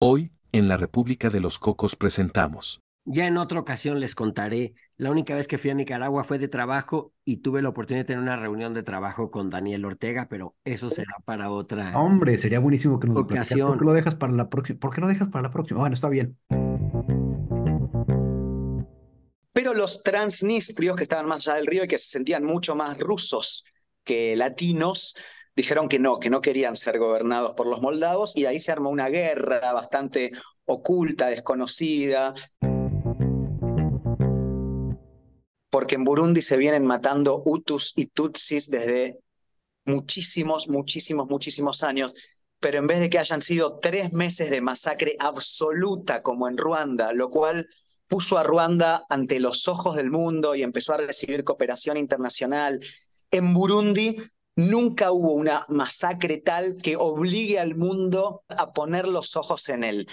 Hoy, en la República de los Cocos presentamos. Ya en otra ocasión les contaré. La única vez que fui a Nicaragua fue de trabajo y tuve la oportunidad de tener una reunión de trabajo con Daniel Ortega, pero eso será para otra. Hombre, sería buenísimo que nos. Ocasión. ¿Por qué lo dejas para la próxima? ¿Por qué lo dejas para la próxima? Bueno, está bien. Pero los transnistrios que estaban más allá del río y que se sentían mucho más rusos que latinos, dijeron que no, que no querían ser gobernados por los moldavos y ahí se armó una guerra bastante oculta, desconocida. Porque en Burundi se vienen matando Hutus y Tutsis desde muchísimos, muchísimos, muchísimos años. Pero en vez de que hayan sido tres meses de masacre absoluta como en Ruanda, lo cual puso a Ruanda ante los ojos del mundo y empezó a recibir cooperación internacional, en Burundi nunca hubo una masacre tal que obligue al mundo a poner los ojos en él.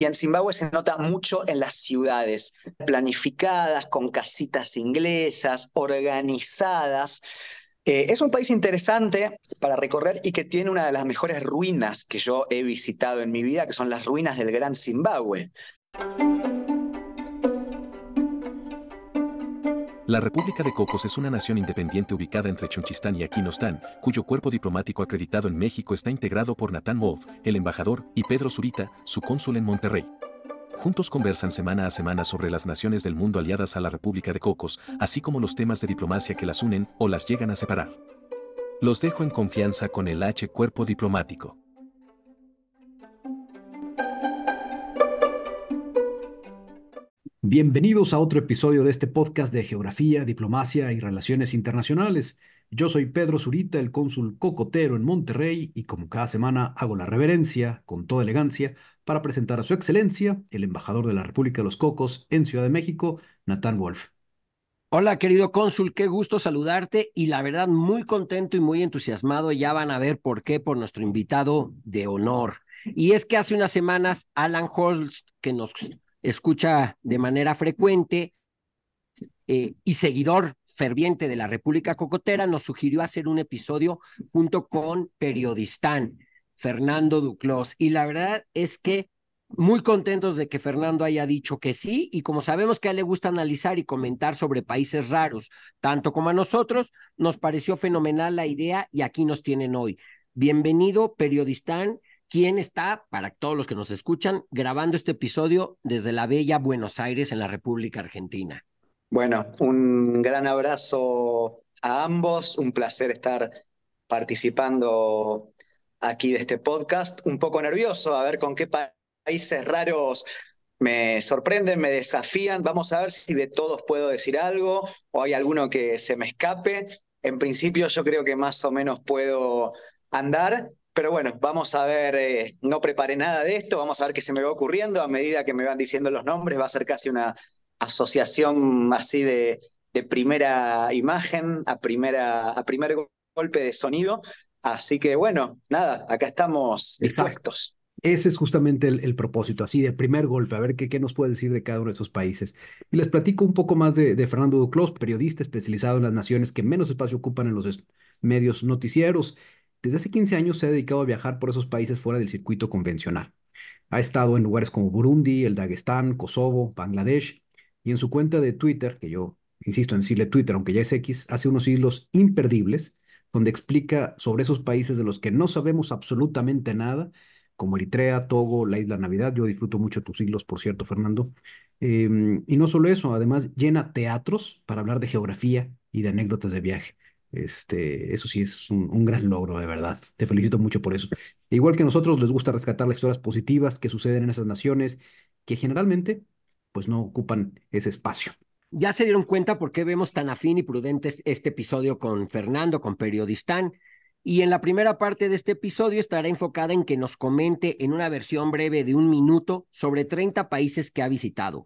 Y en Zimbabue se nota mucho en las ciudades, planificadas, con casitas inglesas, organizadas. Eh, es un país interesante para recorrer y que tiene una de las mejores ruinas que yo he visitado en mi vida, que son las ruinas del Gran Zimbabue. La República de Cocos es una nación independiente ubicada entre Chunchistán y Aquinostán, cuyo cuerpo diplomático acreditado en México está integrado por Natán Wolf, el embajador, y Pedro Zurita, su cónsul en Monterrey. Juntos conversan semana a semana sobre las naciones del mundo aliadas a la República de Cocos, así como los temas de diplomacia que las unen o las llegan a separar. Los dejo en confianza con el H Cuerpo Diplomático. Bienvenidos a otro episodio de este podcast de Geografía, Diplomacia y Relaciones Internacionales. Yo soy Pedro Zurita, el cónsul cocotero en Monterrey, y como cada semana hago la reverencia, con toda elegancia, para presentar a su excelencia, el embajador de la República de los Cocos en Ciudad de México, Natán Wolf. Hola, querido cónsul, qué gusto saludarte y la verdad muy contento y muy entusiasmado. Ya van a ver por qué por nuestro invitado de honor. Y es que hace unas semanas Alan Holst, que nos escucha de manera frecuente eh, y seguidor ferviente de la República Cocotera, nos sugirió hacer un episodio junto con Periodistán, Fernando Duclos. Y la verdad es que muy contentos de que Fernando haya dicho que sí, y como sabemos que a él le gusta analizar y comentar sobre países raros, tanto como a nosotros, nos pareció fenomenal la idea y aquí nos tienen hoy. Bienvenido, Periodistán, quien está, para todos los que nos escuchan, grabando este episodio desde la bella Buenos Aires en la República Argentina. Bueno, un gran abrazo a ambos, un placer estar participando aquí de este podcast, un poco nervioso a ver con qué países raros me sorprenden, me desafían, vamos a ver si de todos puedo decir algo o hay alguno que se me escape. En principio yo creo que más o menos puedo andar, pero bueno, vamos a ver, eh, no preparé nada de esto, vamos a ver qué se me va ocurriendo a medida que me van diciendo los nombres, va a ser casi una asociación así de, de primera imagen a, primera, a primer golpe de sonido. Así que bueno, nada, acá estamos dispuestos. Ese es justamente el, el, propósito, así de primer golpe, a ver qué, qué nos puede decir de cada uno de esos países. Y les platico un poco más de, de Fernando Duclos, periodista especializado en las naciones que menos espacio ocupan en los medios noticieros. Desde hace 15 años se ha dedicado a viajar por esos países fuera del circuito convencional. Ha estado en lugares como Burundi, el Dagestán, Kosovo, Bangladesh, y en su cuenta de Twitter, que yo insisto en decirle Twitter, aunque ya es X, hace unos hilos imperdibles, donde explica sobre esos países de los que no sabemos absolutamente nada, como Eritrea, Togo, la Isla Navidad. Yo disfruto mucho tus hilos, por cierto, Fernando. Eh, y no solo eso, además llena teatros para hablar de geografía y de anécdotas de viaje. Este, eso sí es un, un, gran logro, de verdad. Te felicito mucho por eso. Igual que nosotros, les gusta rescatar las historias positivas que suceden en esas naciones que generalmente pues no ocupan ese espacio. Ya se dieron cuenta por qué vemos tan afín y prudente este episodio con Fernando, con Periodistán. Y en la primera parte de este episodio estará enfocada en que nos comente en una versión breve de un minuto sobre 30 países que ha visitado.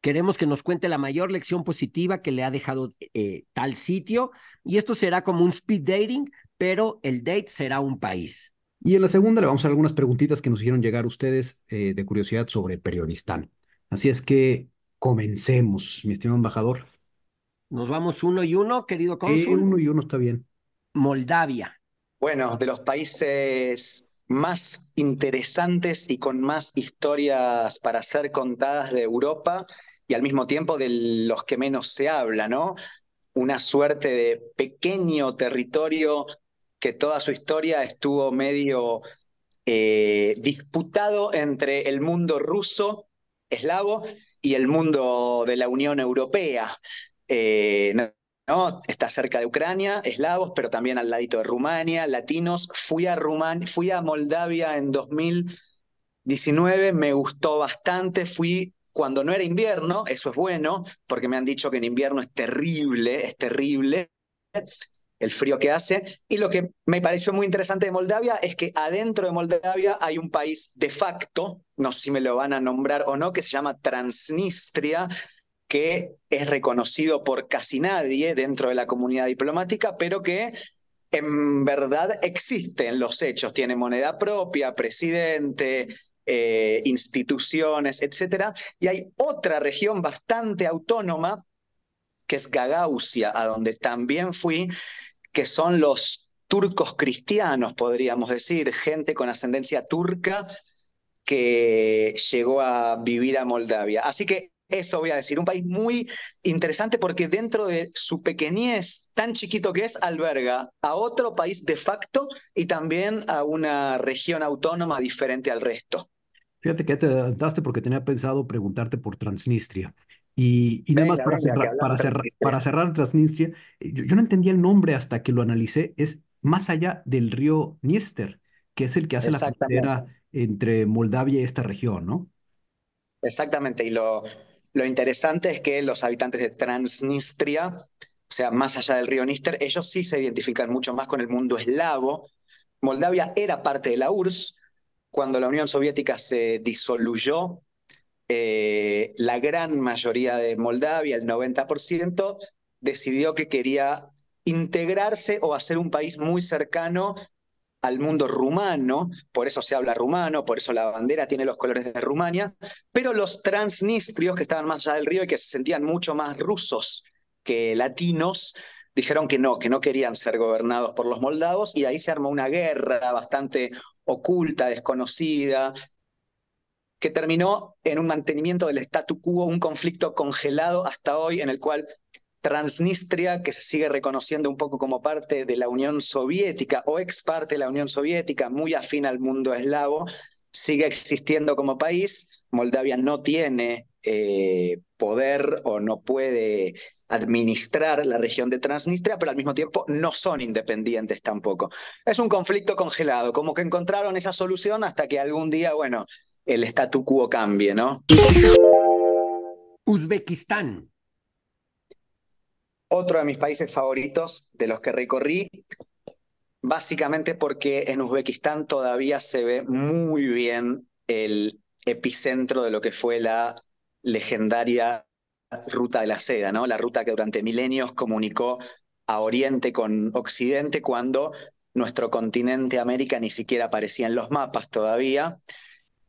Queremos que nos cuente la mayor lección positiva que le ha dejado eh, tal sitio y esto será como un speed dating, pero el date será un país. Y en la segunda le vamos a hacer algunas preguntitas que nos hicieron llegar ustedes eh, de curiosidad sobre Periodistán. Así es que comencemos, mi estimado embajador. Nos vamos uno y uno, querido cónsul. Eh, uno y uno está bien. Moldavia. Bueno, de los países más interesantes y con más historias para ser contadas de Europa y al mismo tiempo de los que menos se habla, ¿no? Una suerte de pequeño territorio que toda su historia estuvo medio eh, disputado entre el mundo ruso, eslavo, y el mundo de la Unión Europea. Eh, Está cerca de Ucrania, eslavos, pero también al ladito de Rumania, latinos. Fui a, fui a Moldavia en 2019, me gustó bastante. Fui cuando no era invierno, eso es bueno, porque me han dicho que en invierno es terrible, es terrible el frío que hace. Y lo que me pareció muy interesante de Moldavia es que adentro de Moldavia hay un país de facto, no sé si me lo van a nombrar o no, que se llama Transnistria, que es reconocido por casi nadie dentro de la comunidad diplomática, pero que en verdad existe en los hechos. Tiene moneda propia, presidente, eh, instituciones, etc. Y hay otra región bastante autónoma, que es Gagausia, a donde también fui, que son los turcos cristianos, podríamos decir, gente con ascendencia turca que llegó a vivir a Moldavia. Así que eso voy a decir, un país muy interesante porque dentro de su pequeñez, tan chiquito que es, alberga a otro país de facto y también a una región autónoma diferente al resto. Fíjate que te adelantaste porque tenía pensado preguntarte por Transnistria. Y, y nada más para, cerrar, para, cerrar, Transnistria, yo, yo, no entendía el nombre hasta que lo analicé, es más allá del río Dniester, que es el que hace la frontera entre Moldavia y esta región, ¿no? Exactamente, y lo, lo interesante es que los habitantes de Transnistria, o sea, más allá del río Níster, ellos sí se identifican mucho más con el mundo eslavo. Moldavia era parte de la URSS. Cuando la Unión Soviética se disoluyó, eh, la gran mayoría de Moldavia, el 90%, decidió que quería integrarse o hacer un país muy cercano al mundo rumano, por eso se habla rumano, por eso la bandera tiene los colores de Rumania, pero los transnistrios que estaban más allá del río y que se sentían mucho más rusos que latinos, dijeron que no, que no querían ser gobernados por los moldavos y ahí se armó una guerra bastante oculta, desconocida, que terminó en un mantenimiento del statu quo, un conflicto congelado hasta hoy en el cual Transnistria, que se sigue reconociendo un poco como parte de la Unión Soviética o ex parte de la Unión Soviética, muy afín al mundo eslavo, sigue existiendo como país. Moldavia no tiene eh, poder o no puede administrar la región de Transnistria, pero al mismo tiempo no son independientes tampoco. Es un conflicto congelado, como que encontraron esa solución hasta que algún día, bueno, el statu quo cambie, ¿no? Uzbekistán otro de mis países favoritos de los que recorrí, básicamente porque en Uzbekistán todavía se ve muy bien el epicentro de lo que fue la legendaria ruta de la seda, ¿no? La ruta que durante milenios comunicó a Oriente con Occidente cuando nuestro continente América ni siquiera aparecía en los mapas todavía.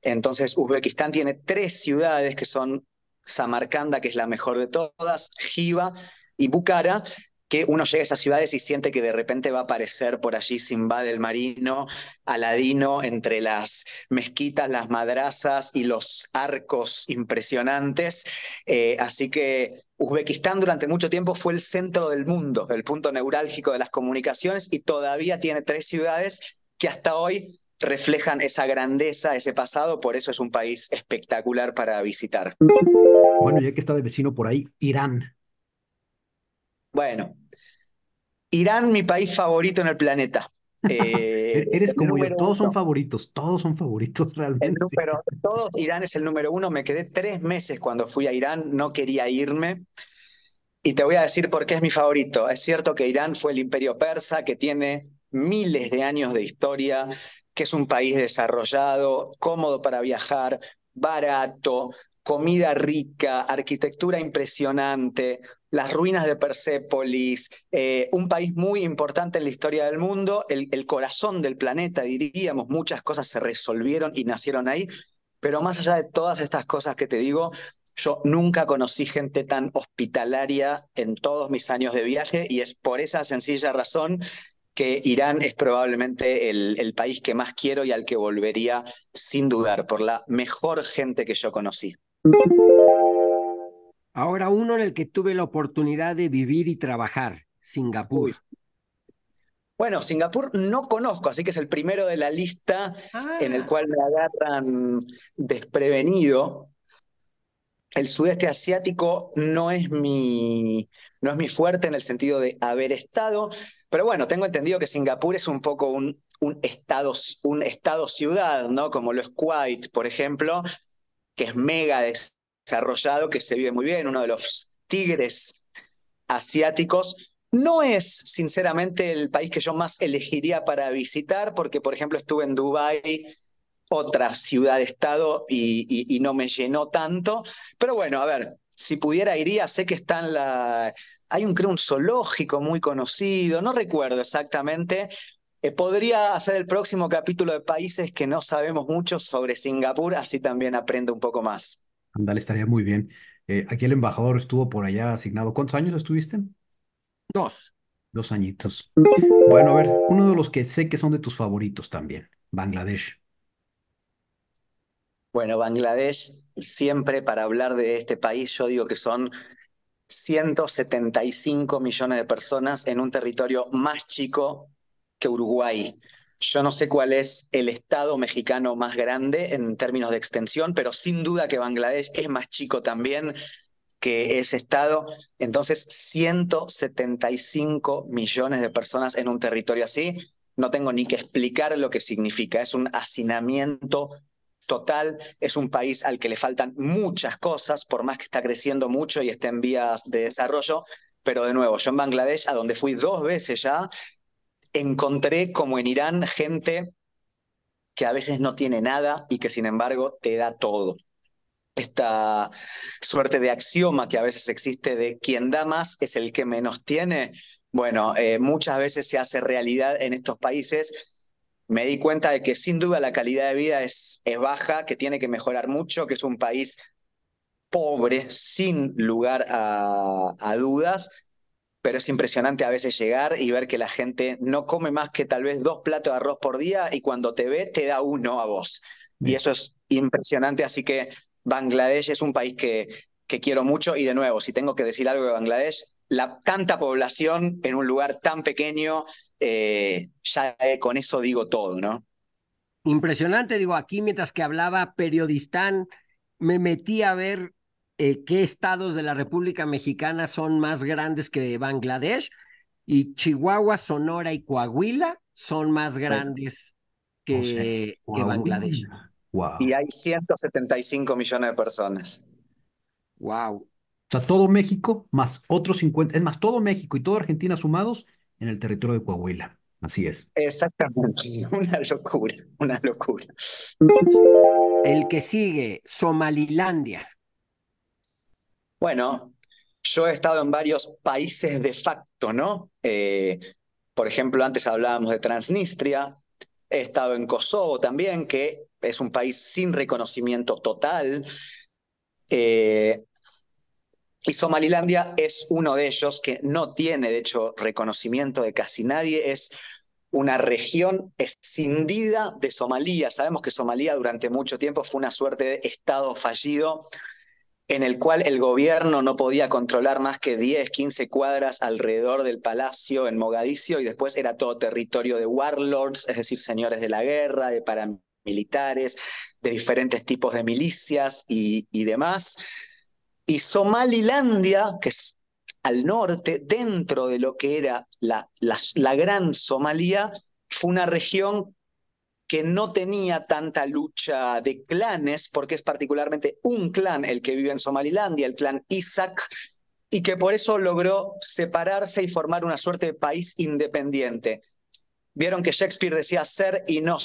Entonces, Uzbekistán tiene tres ciudades que son Samarcanda, que es la mejor de todas, Jiva y Bucara, que uno llega a esas ciudades y siente que de repente va a aparecer por allí Simba del Marino, Aladino, entre las mezquitas, las madrazas y los arcos impresionantes. Eh, así que Uzbekistán durante mucho tiempo fue el centro del mundo, el punto neurálgico de las comunicaciones y todavía tiene tres ciudades que hasta hoy reflejan esa grandeza, ese pasado, por eso es un país espectacular para visitar. Bueno, ya que está de vecino por ahí, Irán. Bueno, Irán, mi país favorito en el planeta. Eh, Eres como yo, todos son favoritos, todos son favoritos realmente. Pero todos, Irán es el número uno. Me quedé tres meses cuando fui a Irán, no quería irme. Y te voy a decir por qué es mi favorito. Es cierto que Irán fue el imperio persa, que tiene miles de años de historia, que es un país desarrollado, cómodo para viajar, barato, comida rica, arquitectura impresionante, las ruinas de Persépolis, eh, un país muy importante en la historia del mundo, el, corazón del planeta, diríamos, muchas cosas se resolvieron y nacieron ahí, pero más allá de todas estas cosas que te digo, yo nunca conocí gente tan hospitalaria en todos mis años de viaje y es por esa sencilla razón que Irán es probablemente el, el, país que más quiero y al que volvería sin dudar, por la mejor gente que yo conocí. Ahora uno en el que tuve la oportunidad de vivir y trabajar, Singapur. Bueno, Singapur no conozco, así que es el primero de la lista en el ah. cual me agarran desprevenido. El sudeste asiático no es mi, no es mi fuerte en el sentido de haber estado, pero bueno, tengo entendido que Singapur es un poco un, un estado, un estado ciudad, ¿no? Como lo es Kuwait, por ejemplo, que es mega desarrollado, que se vive muy bien, uno de los tigres asiáticos. No es, sinceramente, el país que yo más elegiría para visitar, porque, por ejemplo, estuve en Dubái, otra ciudad-estado, y, y, no me llenó tanto. Pero bueno, a ver, si pudiera iría, sé que está en la... Hay un, creo, un zoológico muy conocido, no recuerdo exactamente. Eh, podría hacer el próximo capítulo de países que no sabemos mucho sobre Singapur, así también aprendo un poco más. Andale, estaría muy bien. Eh, aquí el embajador estuvo por allá asignado. ¿Cuántos años estuviste? Dos. Dos añitos. Bueno, a ver, uno de los que sé que son de tus favoritos también, Bangladesh. Bueno, Bangladesh, siempre para hablar de este país, yo digo que son 175 millones de personas en un territorio más chico que Uruguay. Yo no sé cuál es el estado mexicano más grande en términos de extensión, pero sin duda que Bangladesh es más chico también que ese estado. Entonces, 175 millones de personas en un territorio así, no tengo ni que explicar lo que significa. Es un hacinamiento total, es un país al que le faltan muchas cosas, por más que está creciendo mucho y esté en vías de desarrollo. Pero de nuevo, yo en Bangladesh, a donde fui dos veces ya, encontré como en Irán gente que a veces no tiene nada y que sin embargo te da todo. Esta suerte de axioma que a veces existe de quien da más es el que menos tiene, bueno, eh, muchas veces se hace realidad en estos países. Me di cuenta de que sin duda la calidad de vida es, es baja, que tiene que mejorar mucho, que es un país pobre, sin lugar a, a dudas, pero es impresionante a veces llegar y ver que la gente no come más que tal vez dos platos de arroz por día y cuando te ve te da uno a vos. Y eso es impresionante, así que Bangladesh es un país que, que quiero mucho y de nuevo, si tengo que decir algo de Bangladesh, la tanta población en un lugar tan pequeño, eh, ya con eso digo todo, ¿no? Impresionante, digo, aquí mientras que hablaba periodistán, me metí a ver eh, qué estados de la República Mexicana son más grandes que Bangladesh y Chihuahua, Sonora y Coahuila son más grandes que, Bangladesh. Y hay 175 millones de personas. Wow. O sea, todo México más otros 50, es más, todo México y toda Argentina sumados en el territorio de Coahuila. Así es. Exactamente, una locura, una locura. El que sigue, Somalilandia. Bueno, yo he estado en varios países de facto, ¿no? Eh, por ejemplo, antes hablábamos de Transnistria, he estado en Kosovo también, que es un país sin reconocimiento total. Eh, y Somalilandia es uno de ellos que no tiene, de hecho, reconocimiento de casi nadie. Es una región escindida de Somalia. Sabemos que Somalia durante mucho tiempo fue una suerte de estado fallido en el cual el gobierno no podía controlar más que 10, 15 cuadras alrededor del palacio en Mogadiscio y después era todo territorio de warlords, es decir, señores de la guerra, de paramilitares, de diferentes tipos de milicias y, demás. Y Somalilandia, que es al norte, dentro de lo que era la, la, la gran Somalia, fue una región que no tenía tanta lucha de clanes, porque es particularmente un clan el que vive en Somalilandia, el clan Isaac, y que por eso logró separarse y formar una suerte de país independiente. Vieron que Shakespeare decía ser y no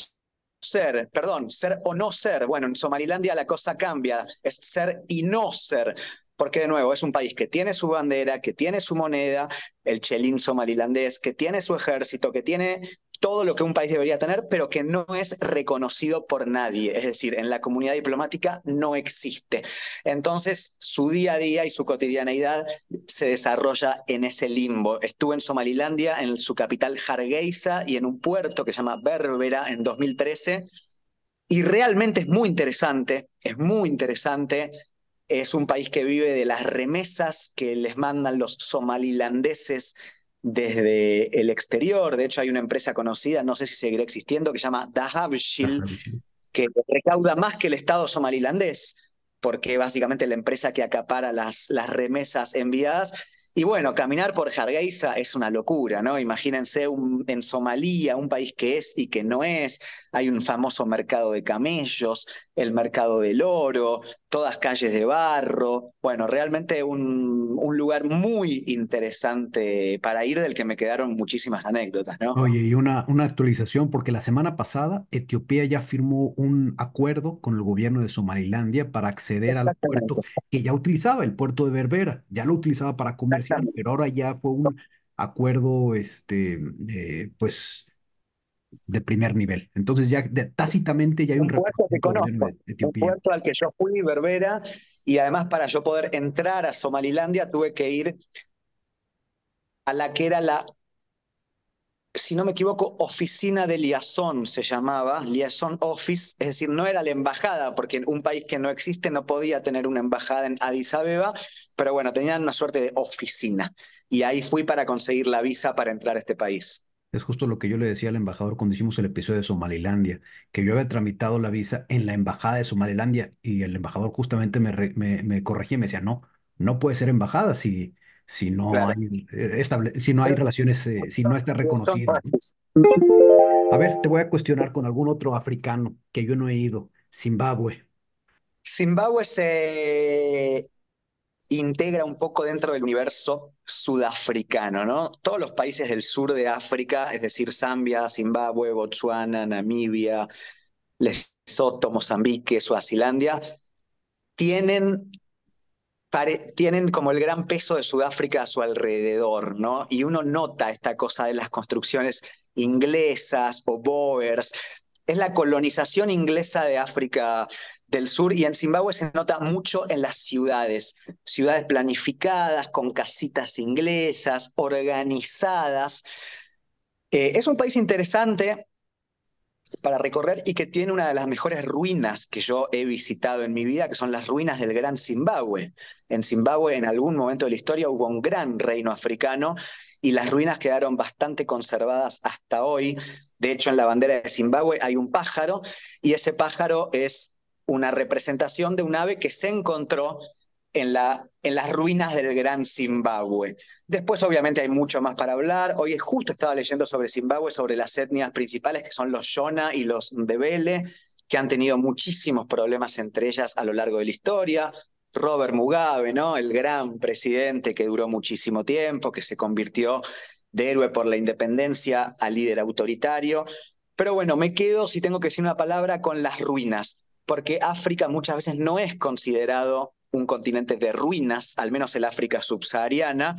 ser, perdón, ser o no ser. Bueno, en Somalilandia la cosa cambia, es ser y no ser porque de nuevo es un país que tiene su bandera, que tiene su moneda, el chelín somalilandés, que tiene su ejército, que tiene todo lo que un país debería tener, pero que no es reconocido por nadie. Es decir, en la comunidad diplomática no existe. Entonces, su día a día y su cotidianeidad se desarrolla en ese limbo. Estuve en Somalilandia, en su capital Hargeisa y en un puerto que se llama Berbera en 2013. Y realmente es muy interesante, es muy interesante es un país que vive de las remesas que les mandan los somalilandeses desde el exterior. De hecho, hay una empresa conocida, no sé si seguirá existiendo, que se llama Dahabshil, que recauda más que el Estado somalilandés, porque básicamente la empresa que acapara las, las remesas enviadas y bueno, caminar por Hargeisa es una locura, ¿no? Imagínense en Somalia, un país que es y que no es, hay un famoso mercado de camellos, el mercado del oro, todas calles de barro, bueno, realmente un, un lugar muy interesante para ir del que me quedaron muchísimas anécdotas, ¿no? Oye, y una, una actualización, porque la semana pasada Etiopía ya firmó un acuerdo con el gobierno de Somalilandia para acceder al puerto que ya utilizaba, el puerto de Berbera, ya lo utilizaba para comercio pero ahora ya fue un acuerdo, este, eh, pues, de primer nivel. Entonces ya tácitamente ya hay un, puerto que conozco, un puerto al que yo fui, Berbera, y además para yo poder entrar a Somalilandia tuve que ir a la que era la si no me equivoco, oficina de liaison se llamaba, liaison office, es decir, no era la embajada, porque un país que no existe no podía tener una embajada en Addis Abeba, pero bueno, tenían una suerte de oficina. Y ahí fui para conseguir la visa para entrar a este país. Es justo lo que yo le decía al embajador cuando hicimos el episodio de Somalilandia, que yo había tramitado la visa en la embajada de Somalilandia y el embajador justamente me, me, me corregía y me decía, no, no puede ser embajada si si no hay eh, si no hay relaciones, eh, si no está reconocido. A ver, te voy a cuestionar con algún otro africano que yo no he ido, Zimbabue. Zimbabue se integra un poco dentro del universo sudafricano, ¿no? Todos los países del sur de África, es decir, Zambia, Zimbabue, Botswana, Namibia, Lesoto, Mozambique, Suazilandia, tienen tienen como el gran peso de Sudáfrica a su alrededor, ¿no? Y uno nota esta cosa de las construcciones inglesas o boers. Es la colonización inglesa de África del Sur y en Zimbabue se nota mucho en las ciudades, ciudades planificadas, con casitas inglesas, organizadas. Eh, es un país interesante, para recorrer y que tiene una de las mejores ruinas que yo he visitado en mi vida, que son las ruinas del Gran Zimbabue. En Zimbabue en algún momento de la historia hubo un gran reino africano y las ruinas quedaron bastante conservadas hasta hoy. De hecho, en la bandera de Zimbabue hay un pájaro y ese pájaro es una representación de un ave que se encontró en, la, en las ruinas del gran Zimbabue. Después, obviamente, hay mucho más para hablar. Hoy justo estaba leyendo sobre Zimbabue, sobre las etnias principales, que son los Shona y los Ndebele, que han tenido muchísimos problemas entre ellas a lo largo de la historia. Robert Mugabe, ¿no? El gran presidente que duró muchísimo tiempo, que se convirtió de héroe por la independencia a líder autoritario. Pero bueno, me quedo, si tengo que decir una palabra, con las ruinas, porque África muchas veces no es considerado un continente de ruinas, al menos el África subsahariana.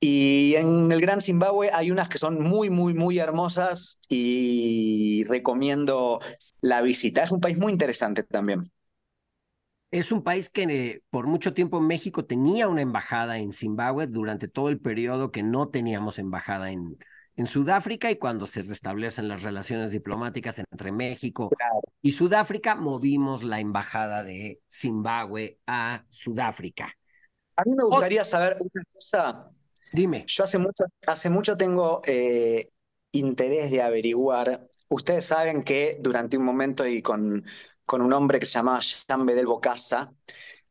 Y en el Gran Zimbabue hay unas que son muy, muy, muy hermosas y recomiendo la visita. Es un país muy interesante también. Es un país que eh, por mucho tiempo México tenía una embajada en Zimbabue durante todo el periodo que no teníamos embajada en, en Sudáfrica y cuando se restablecen las relaciones diplomáticas entre México y Sudáfrica, movimos la embajada de Zimbabue a Sudáfrica. A mí me gustaría saber una cosa. Dime. Yo hace mucho, hace mucho tengo eh, interés de averiguar. Ustedes saben que durante un momento y con, con un hombre que se llamaba Jean Bedel Bocasa,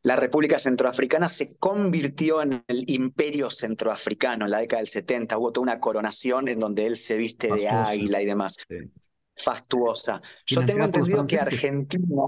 la República Centroafricana se convirtió en el imperio centroafricano en la década del 70. Hubo toda una coronación en donde él se viste de águila y demás. Fastuosa. Yo tengo entendido que Argentina,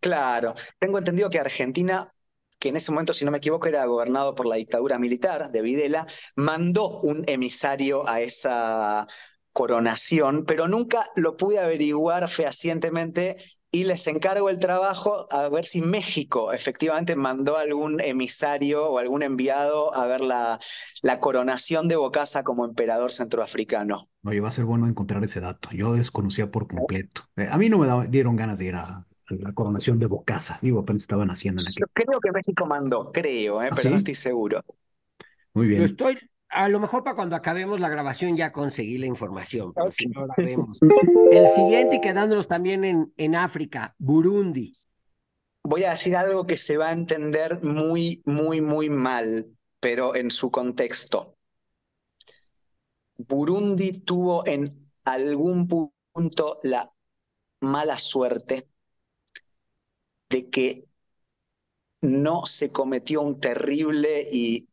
claro, tengo entendido que Argentina que en ese momento, si no me equivoco, era gobernado por la dictadura militar de Videla, mandó un emisario a esa coronación, pero nunca lo pude averiguar fehacientemente y les encargo el trabajo a ver si México efectivamente mandó algún emisario o algún enviado a ver la, la coronación de Bocasa como emperador centroafricano. Oye, va a ser bueno encontrar ese dato. Yo desconocía por completo. Eh, a mí no me dieron ganas de ir a, la coronación de Bocasa. Digo, apenas estaban haciendo en aquel... creo que México mandó, creo, ¿eh? ¿Ah, pero no estoy seguro. Muy bien. estoy, a lo mejor para cuando acabemos la grabación ya conseguí la información, pero si no la vemos. El siguiente, quedándonos también en, en África, Burundi. Voy a decir algo que se va a entender muy, muy, muy mal, pero en su contexto. Burundi tuvo en algún punto la mala suerte de que no se cometió un terrible y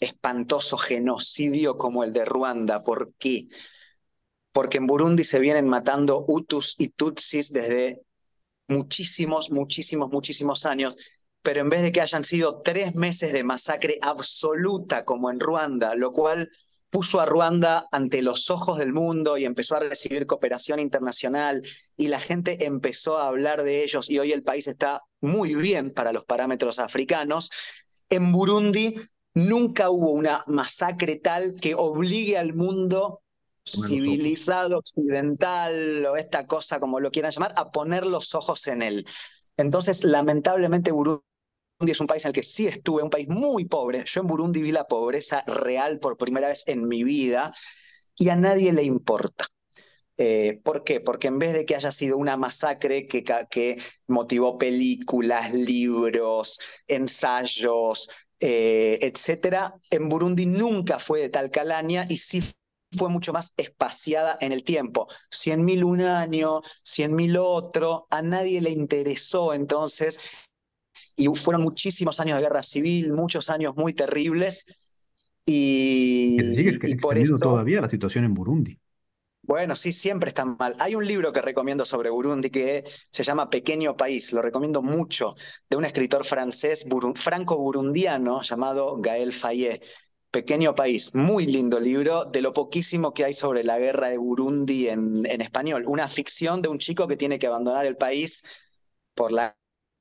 espantoso genocidio como el de Ruanda. ¿Por qué? Porque en Burundi se vienen matando Hutus y Tutsis desde muchísimos, muchísimos, muchísimos años, pero en vez de que hayan sido tres meses de masacre absoluta como en Ruanda, lo cual puso a Ruanda ante los ojos del mundo y empezó a recibir cooperación internacional y la gente empezó a hablar de ellos y hoy el país está muy bien para los parámetros africanos. En Burundi Nunca hubo una masacre tal que obligue al mundo civilizado, occidental, o esta cosa como lo quieran llamar, a poner los ojos en él. Entonces, lamentablemente, Burundi es un país en el que sí estuve, un país muy pobre. Yo en Burundi vi la pobreza real por primera vez en mi vida y a nadie le importa. Eh, ¿Por qué? Porque en vez de que haya sido una masacre que, que motivó películas, libros, ensayos, eh, etcétera, en Burundi nunca fue de tal calaña y sí fue mucho más espaciada en el tiempo. Cien mil un año, cien mil otro, a nadie le interesó entonces, y fueron muchísimos años de guerra civil, muchos años muy terribles, y, sigue y por eso todavía la situación en Burundi. Bueno, sí, siempre está mal. Hay un libro que recomiendo sobre Burundi que se llama Pequeño País, lo recomiendo mucho, de un escritor francés franco-burundiano llamado Gaël Fayet. Pequeño País, muy lindo libro, de lo poquísimo que hay sobre la guerra de Burundi en, en español. Una ficción de un chico que tiene que abandonar el país por la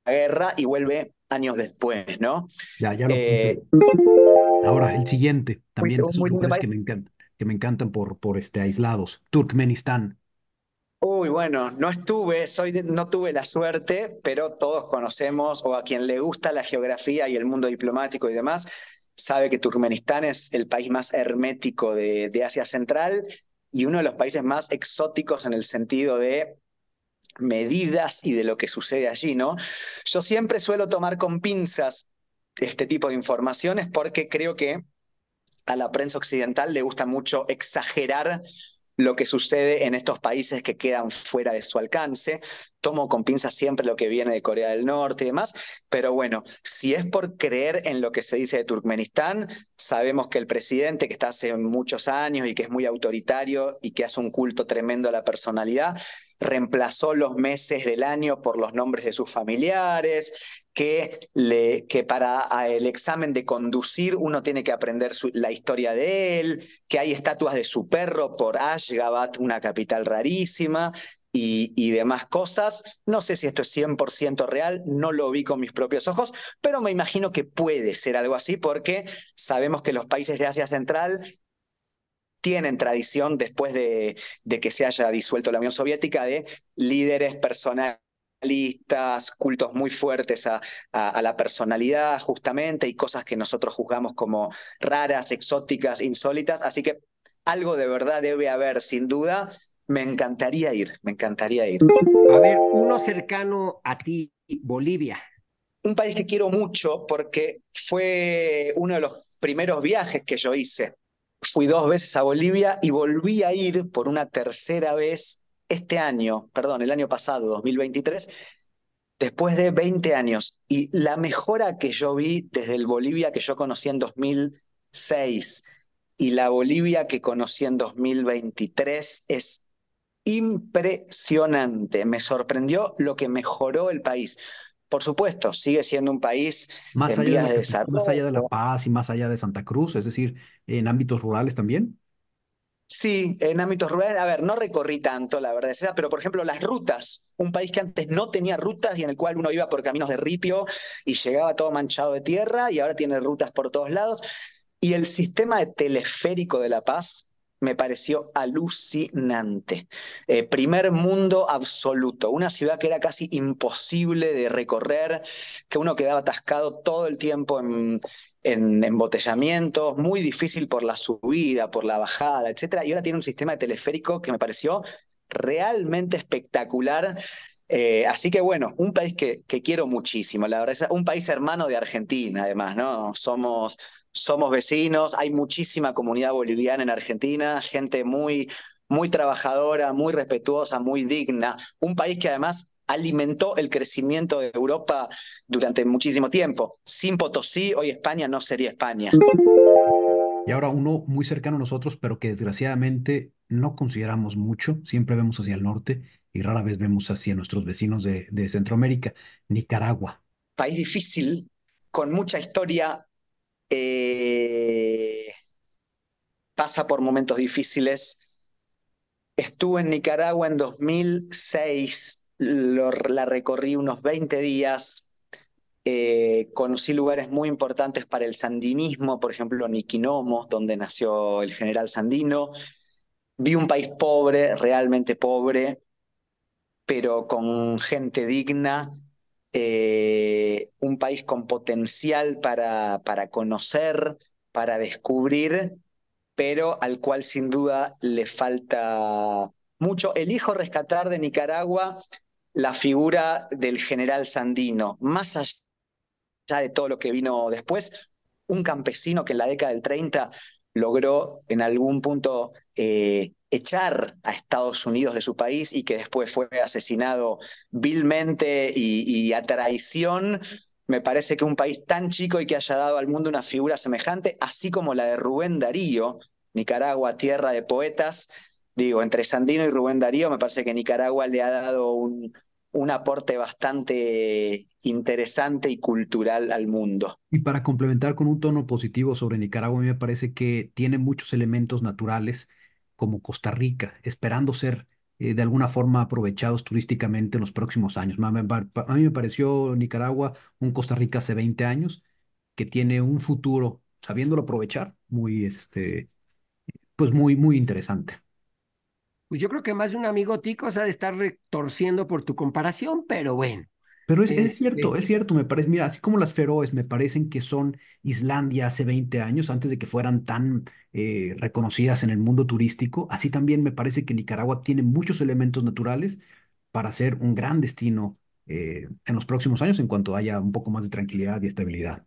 guerra y vuelve años después, ¿no? Ya, ya lo eh, Ahora, el siguiente, también es un que me encanta que me encantan por, por este, aislados. Turkmenistán. Uy, bueno, no estuve, soy no tuve la suerte, pero todos conocemos, o a quien le gusta la geografía y el mundo diplomático y demás, sabe que Turkmenistán es el país más hermético de, de Asia Central y uno de los países más exóticos en el sentido de medidas y de lo que sucede allí, ¿no? Yo siempre suelo tomar con pinzas este tipo de informaciones porque creo que a la prensa occidental le gusta mucho exagerar lo que sucede en estos países que quedan fuera de su alcance. Tomo con pinzas siempre lo que viene de Corea del Norte y demás, pero bueno, si es por creer en lo que se dice de Turkmenistán, sabemos que el presidente, que está hace muchos años y que es muy autoritario y que hace un culto tremendo a la personalidad, reemplazó los meses del año por los nombres de sus familiares, que, para el examen de conducir uno tiene que aprender la historia de él, que hay estatuas de su perro por Ashgabat, una capital rarísima, y, demás cosas. No sé si esto es 100% real, no lo vi con mis propios ojos, pero me imagino que puede ser algo así porque sabemos que los países de Asia Central tienen tradición después de, que se haya disuelto la Unión Soviética de líderes personalistas, cultos muy fuertes a, a, la personalidad justamente y cosas que nosotros juzgamos como raras, exóticas, insólitas. Así que algo de verdad debe haber, sin duda. Me encantaría ir, me encantaría ir. A ver, uno cercano a ti, Bolivia. Un país que quiero mucho porque fue uno de los primeros viajes que yo hice fui dos veces a Bolivia y volví a ir por una tercera vez este año, perdón, el año pasado, 2023, después de 20 años. Y la mejora que yo vi desde el Bolivia que yo conocí en 2006 y la Bolivia que conocí en 2023 es impresionante. Me sorprendió lo que mejoró el país. Por supuesto, sigue siendo un país más allá de, Más allá de La Paz y más allá de Santa Cruz, es decir, en ámbitos rurales también. Sí, en ámbitos rurales, a ver, no recorrí tanto, la verdad es esa, pero por ejemplo las rutas, un país que antes no tenía rutas y en el cual uno iba por caminos de ripio y llegaba todo manchado de tierra y ahora tiene rutas por todos lados. Y el sistema de teleférico de La Paz me pareció alucinante. Eh, primer mundo absoluto, una ciudad que era casi imposible de recorrer, que uno quedaba atascado todo el tiempo en, en embotellamientos, muy difícil por la subida, por la bajada, etcétera, y ahora tiene un sistema de teleférico que me pareció realmente espectacular. Eh, así que bueno, un país que, que, quiero muchísimo, la verdad, es un país hermano de Argentina, además, ¿no? Somos, somos vecinos, hay muchísima comunidad boliviana en Argentina, gente muy, muy trabajadora, muy respetuosa, muy digna, un país que además alimentó el crecimiento de Europa durante muchísimo tiempo. Sin Potosí, hoy España no sería España. Y ahora uno muy cercano a nosotros, pero que desgraciadamente no consideramos mucho, siempre vemos hacia el norte y rara vez vemos hacia nuestros vecinos de, de Centroamérica, Nicaragua. País difícil, con mucha historia, eh, pasa por momentos difíciles. Estuve en Nicaragua en 2006, la recorrí unos 20 días, eh, conocí lugares muy importantes para el sandinismo, por ejemplo, Niquinomo, donde nació el general Sandino. Vi un país pobre, realmente pobre, pero con gente digna, eh, un país con potencial para, para conocer, para descubrir, pero al cual sin duda le falta mucho. Elijo rescatar de Nicaragua la figura del general Sandino, más allá de todo lo que vino después, un campesino que en la década del 30 logró en algún punto eh, echar a Estados Unidos de su país y que después fue asesinado vilmente y, a traición. Me parece que un país tan chico y que haya dado al mundo una figura semejante, así como la de Rubén Darío, Nicaragua, tierra de poetas, digo, entre Sandino y Rubén Darío, me parece que Nicaragua le ha dado un, un aporte bastante interesante y cultural al mundo. Y para complementar con un tono positivo sobre Nicaragua, a mí me parece que tiene muchos elementos naturales como Costa Rica, esperando ser eh, de alguna forma aprovechados turísticamente en los próximos años. A mí me pareció Nicaragua un Costa Rica hace 20 años que tiene un futuro, sabiéndolo aprovechar, muy, este, pues muy, muy interesante. Pues yo creo que más de un amigo tico se ha de estar retorciendo por tu comparación, pero bueno. Pero es, es, cierto, es cierto, me parece, mira, así como las feroes me parecen que son Islandia hace 20 años, antes de que fueran tan eh, reconocidas en el mundo turístico, así también me parece que Nicaragua tiene muchos elementos naturales para ser un gran destino eh, en los próximos años en cuanto haya un poco más de tranquilidad y estabilidad.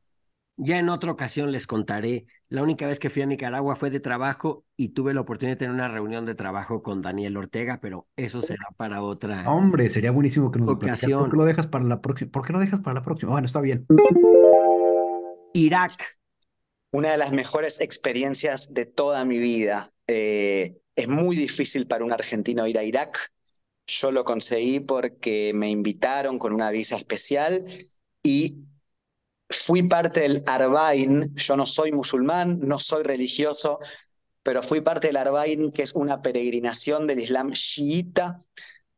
Ya en otra ocasión les contaré. La única vez que fui a Nicaragua fue de trabajo y tuve la oportunidad de tener una reunión de trabajo con Daniel Ortega, pero eso será para otra. Hombre, sería buenísimo que nos ocasión. ¿Por qué lo dejas para la próxima? ¿Por qué lo dejas para la próxima? Bueno, está bien. Irak. Una de las mejores experiencias de toda mi vida. Eh, es muy difícil para un argentino ir a Irak. Yo lo conseguí porque me invitaron con una visa especial y fui parte del Arbain, yo no soy musulmán, no soy religioso, pero fui parte del Arbain, que es una peregrinación del Islam chiita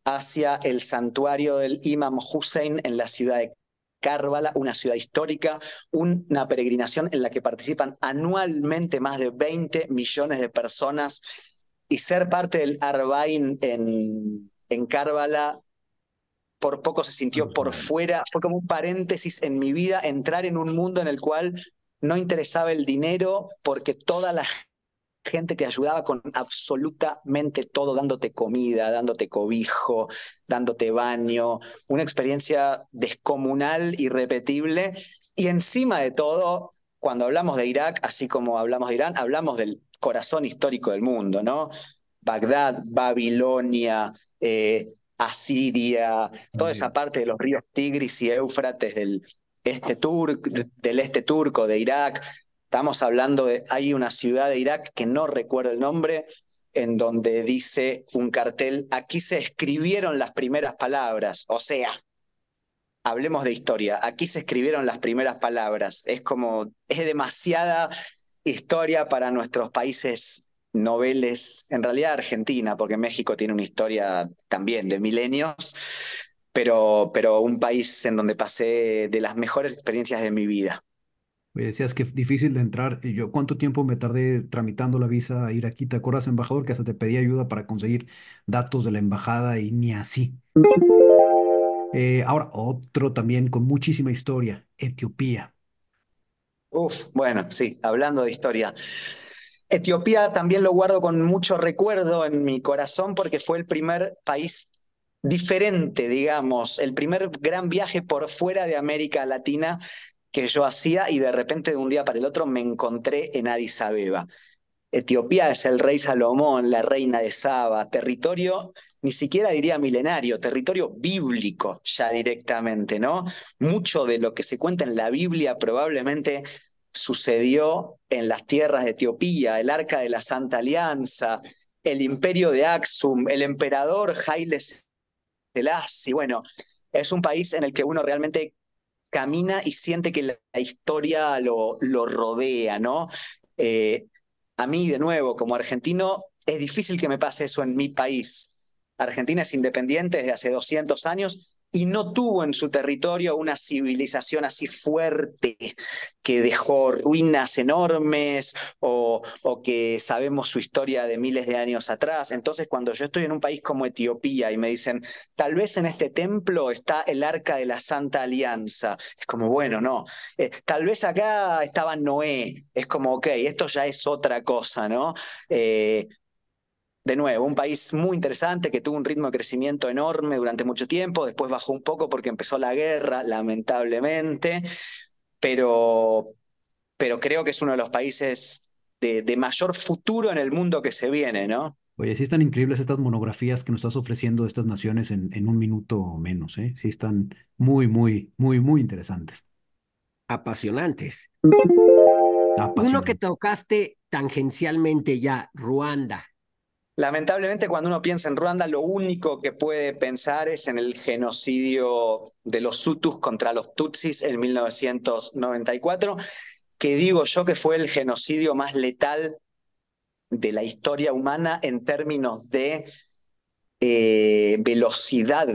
hacia el santuario del Imam Hussein en la ciudad de Karbala, una ciudad histórica, una peregrinación en la que participan anualmente más de 20 millones de personas. Y ser parte del Arbain en, en Karbala por poco se sintió por fuera, fue como un paréntesis en mi vida, entrar en un mundo en el cual no interesaba el dinero porque toda la gente te ayudaba con absolutamente todo, dándote comida, dándote cobijo, dándote baño, una experiencia descomunal, irrepetible. Y encima de todo, cuando hablamos de Irak, así como hablamos de Irán, hablamos del corazón histórico del mundo, ¿no? Bagdad, Babilonia, eh, Asiria, toda esa parte de los ríos Tigris y Éufrates del este, del este turco, de Irak. Estamos hablando de, hay una ciudad de Irak que no recuerdo el nombre, en donde dice un cartel, aquí se escribieron las primeras palabras, o sea, hablemos de historia, aquí se escribieron las primeras palabras, es como, es demasiada historia para nuestros países noveles, en realidad Argentina, porque México tiene una historia también de milenios, pero, pero un país en donde pasé de las mejores experiencias de mi vida. Decías que es difícil de entrar. Y yo, ¿cuánto tiempo me tardé tramitando la visa a ir aquí? ¿Te acuerdas, embajador, que hasta te pedí ayuda para conseguir datos de la embajada y ni así? Eh, ahora, otro también con muchísima historia, Etiopía. Uf, bueno, sí, hablando de historia. Etiopía también lo guardo con mucho recuerdo en mi corazón porque fue el primer país diferente, digamos, el primer gran viaje por fuera de América Latina que yo hacía y de repente de un día para el otro me encontré en Addis Abeba. Etiopía es el rey Salomón, la reina de Saba, territorio ni siquiera diría milenario, territorio bíblico ya directamente, ¿no? Mucho de lo que se cuenta en la Biblia probablemente sucedió en las tierras de Etiopía, el arca de la Santa Alianza, el imperio de Axum, el emperador Haile Selassie. Bueno, es un país en el que uno realmente camina y siente que la, historia lo, lo, rodea, ¿no? Eh, a mí, de nuevo, como argentino, es difícil que me pase eso en mi país. Argentina es independiente desde hace 200 años y no tuvo en su territorio una civilización así fuerte que dejó ruinas enormes o, que sabemos su historia de miles de años atrás. Entonces, cuando yo estoy en un país como Etiopía y me dicen, tal vez en este templo está el arca de la Santa Alianza, es como, bueno, no. Eh, tal vez acá estaba Noé, es como, ok, esto ya es otra cosa, ¿no? Eh, de nuevo, un país muy interesante que tuvo un ritmo de crecimiento enorme durante mucho tiempo, después bajó un poco porque empezó la guerra, lamentablemente, pero, pero creo que es uno de los países de, mayor futuro en el mundo que se viene, ¿no? Oye, sí están increíbles estas monografías que nos estás ofreciendo de estas naciones en, en un minuto o menos, ¿eh? Sí están muy, muy, muy, muy interesantes. Apasionantes. Uno que tocaste tangencialmente ya, Ruanda. Lamentablemente, cuando uno piensa en Ruanda, lo único que puede pensar es en el genocidio de los Hutus contra los Tutsis en 1994, que digo yo que fue el genocidio más letal de la historia humana en términos de eh, velocidad,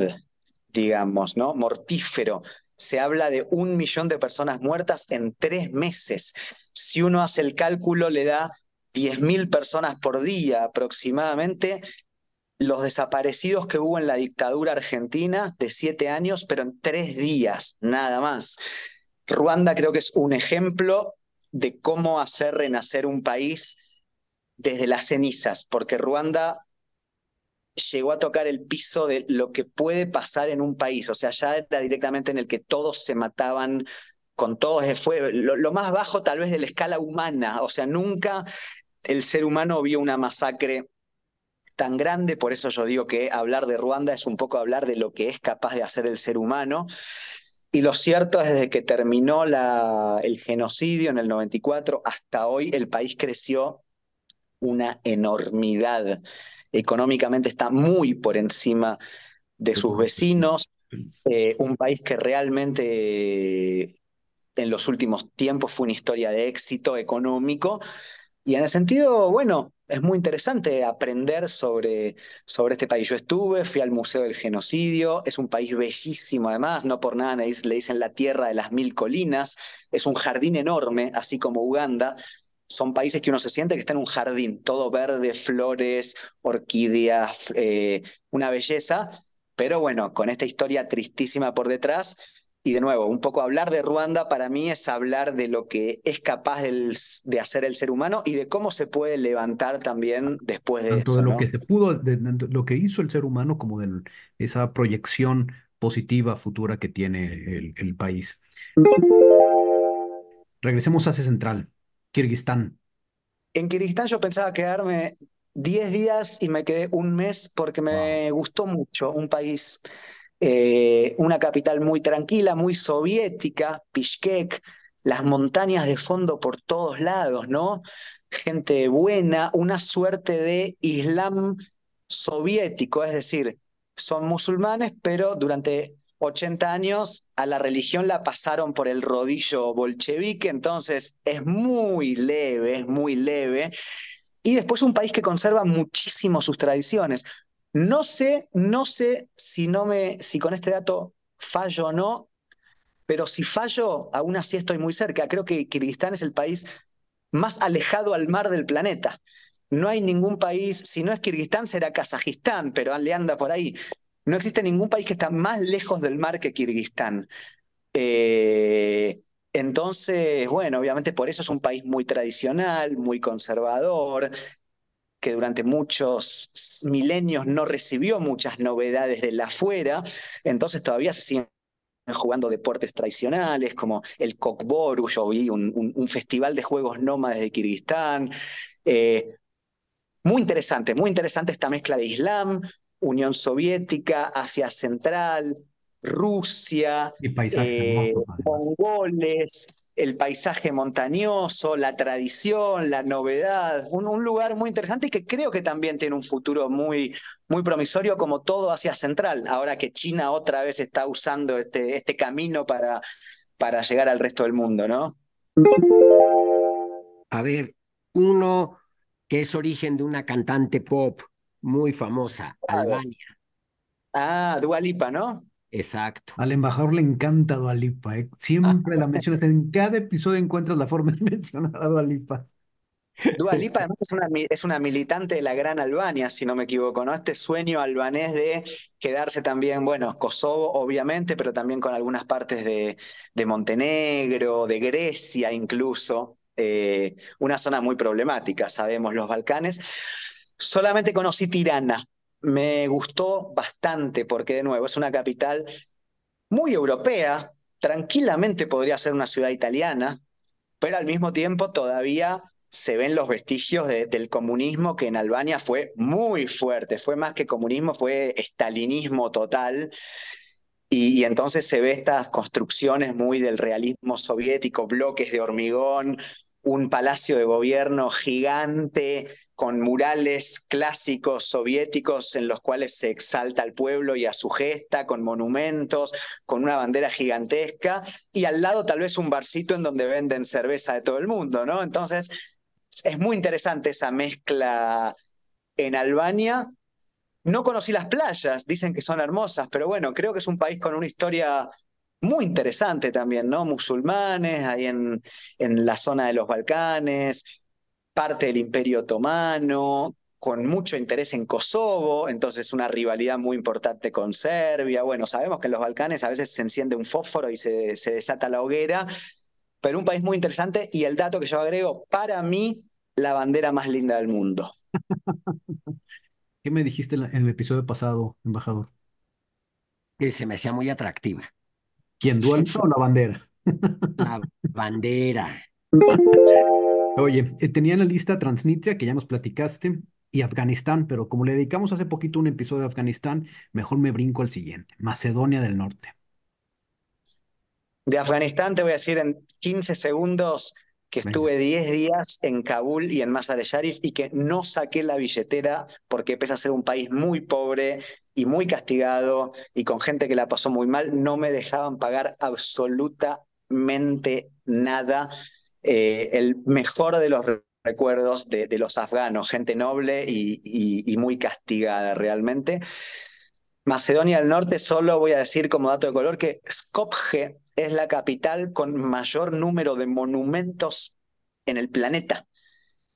digamos, ¿no? Mortífero. Se habla de un millón de personas muertas en tres meses. Si uno hace el cálculo, le da 10.000 personas por día aproximadamente los desaparecidos que hubo en la dictadura argentina de siete años, pero en tres días, nada más. Ruanda creo que es un ejemplo de cómo hacer renacer un país desde las cenizas, porque Ruanda llegó a tocar el piso de lo que puede pasar en un país, o sea, ya era directamente en el que todos se mataban con todos, fue lo, lo más bajo tal vez de la escala humana, o sea, nunca el ser humano vio una masacre tan grande, por eso yo digo que hablar de Ruanda es un poco hablar de lo que es capaz de hacer el ser humano. Y lo cierto es desde que terminó el genocidio en el 94 hasta hoy, el país creció una enormidad. Económicamente está muy por encima de sus vecinos, eh, un país que realmente en los últimos tiempos fue una historia de éxito económico y en ese sentido, bueno, es muy interesante aprender sobre, sobre este país. Yo estuve, fui al Museo del Genocidio, es un país bellísimo además, no por nada le dicen la tierra de las mil colinas, es un jardín enorme, así como Uganda. Son países que uno se siente que está en un jardín, todo verde, flores, orquídeas, eh, una belleza, pero bueno, con esta historia tristísima por detrás, y de nuevo, un poco hablar de Ruanda para mí es hablar de lo que es capaz de hacer el ser humano y de cómo se puede levantar también después de Tanto de lo que se pudo, de, lo que hizo el ser humano como de esa proyección positiva futura que tiene el, el país. Regresemos a Asia Central, Kirguistán. En Kirguistán yo pensaba quedarme 10 días y me quedé un mes porque me gustó mucho, un país eh, una capital muy tranquila, muy soviética, Pishkek, las montañas de fondo por todos lados, ¿no? Gente buena, una suerte de Islam soviético, es decir, son musulmanes, pero durante 80 años a la religión la pasaron por el rodillo bolchevique, entonces es muy leve, es muy leve. y después un país que conserva muchísimo sus tradiciones. No sé, no sé si, con este dato fallo o no, pero si fallo, aún así estoy muy cerca. Creo que Kirguistán es el país más alejado al mar del planeta. No hay ningún país, si no es Kirguistán será Kazajistán, pero le anda por ahí. No existe ningún país que está más lejos del mar que Kirguistán. Eh, entonces, bueno, obviamente por eso es un país muy tradicional, muy conservador, que durante muchos milenios no recibió muchas novedades de la afuera, entonces todavía se siguen jugando deportes tradicionales como el Kokboru, yo vi un, festival de juegos nómades de Kirguistán. Eh, muy interesante, muy interesante esta mezcla de Islam, Unión Soviética, Asia Central, Rusia, eh, mongoles, el paisaje montañoso, la tradición, la novedad, un, lugar muy interesante y que creo que también tiene un futuro muy, muy promisorio como todo Asia Central, ahora que China otra vez está usando este, este camino para, para llegar al resto del mundo, ¿no? A ver, uno que es origen de una cantante pop muy famosa, Albania. Ah, Dualipa, ¿no? Exacto. Al embajador le encanta Dualipa, ¿eh? siempre la mencionas. En cada episodio encuentras la forma de mencionar a Dualipa. Dualipa además es una, es una militante de la Gran Albania, si no me equivoco, ¿no? Este sueño albanés de quedarse también, bueno, Kosovo obviamente, pero también con algunas partes de, de Montenegro, de Grecia incluso. Eh, una zona muy problemática, sabemos, los Balcanes. Solamente conocí Tirana, me gustó bastante porque de nuevo es una capital muy europea, tranquilamente podría ser una ciudad italiana, pero al mismo tiempo todavía se ven los vestigios del comunismo que en Albania fue muy fuerte, fue más que comunismo, fue estalinismo total. Y, y, entonces se ve estas construcciones muy del realismo soviético, bloques de hormigón, un palacio de gobierno gigante con murales clásicos soviéticos en los cuales se exalta al pueblo y a su gesta, con monumentos, con una bandera gigantesca, y al lado tal vez un barcito en donde venden cerveza de todo el mundo, ¿no? Entonces, es muy interesante esa mezcla en Albania. No conocí las playas, dicen que son hermosas, pero bueno, creo que es un país con una historia muy interesante también, ¿no? Musulmanes, ahí en, en la zona de los Balcanes, parte del Imperio Otomano, con mucho interés en Kosovo, entonces una rivalidad muy importante con Serbia. Bueno, sabemos que en los Balcanes a veces se enciende un fósforo y se, se desata la hoguera, pero un país muy interesante y el dato que yo agrego, para mí, la bandera más linda del mundo. ¿Qué me dijiste en el episodio pasado, embajador? Que se me hacía muy atractiva. ¿Quién duerme o la bandera? La bandera. Oye, eh, tenía en la lista Transnistria, que ya nos platicaste, y Afganistán, pero como le dedicamos hace poquito un episodio de Afganistán, mejor me brinco al siguiente, Macedonia del Norte. De Afganistán te voy a decir en 15 segundos que estuve 10 días en Kabul y en Mazar-e Sharif y que no saqué la billetera porque pese a ser un país muy pobre y muy castigado y con gente que la pasó muy mal, no me dejaban pagar absolutamente nada. Eh, el mejor de los recuerdos de, los afganos, gente noble y, muy castigada realmente. Macedonia del Norte, solo voy a decir como dato de color que Skopje es la capital con mayor número de monumentos en el planeta.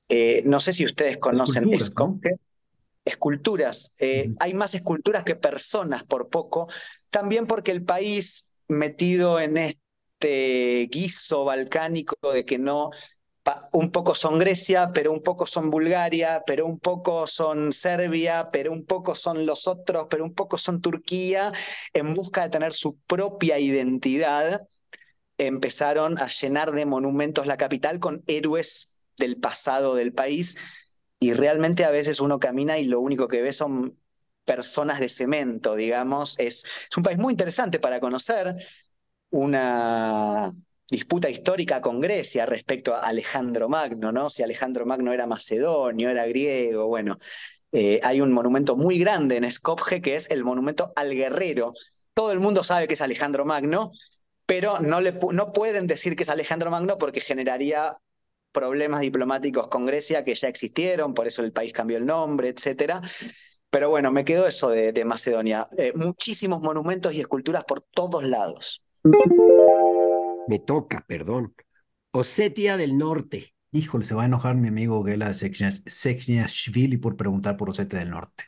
Eh, no sé si ustedes conocen Skopje. Esculturas. Eh, hay más esculturas que personas por poco, también porque el país metido en este guiso balcánico de que no un poco son Grecia, pero un poco son Bulgaria, pero un poco son Serbia, pero un poco son los otros, pero un poco son Turquía, en busca de tener su propia identidad, empezaron a llenar de monumentos la capital con héroes del pasado del país y realmente a veces uno camina y lo único que ve son personas de cemento, digamos. Es, es un país muy interesante para conocer, una disputa histórica con Grecia respecto a Alejandro Magno, ¿no? Si Alejandro Magno era macedonio, era griego, bueno. Eh, hay un monumento muy grande en Skopje que es el monumento al guerrero. Todo el mundo sabe que es Alejandro Magno, pero no, le, no pueden decir que es Alejandro Magno porque generaría problemas diplomáticos con Grecia que ya existieron, por eso el país cambió el nombre, etcétera. Pero bueno, me quedó eso de, Macedonia. Eh, muchísimos monumentos y esculturas por todos lados. Me toca, perdón. Osetia del Norte. Híjole, se va a enojar mi amigo Gela Sekhnashvili por preguntar por Osetia del Norte.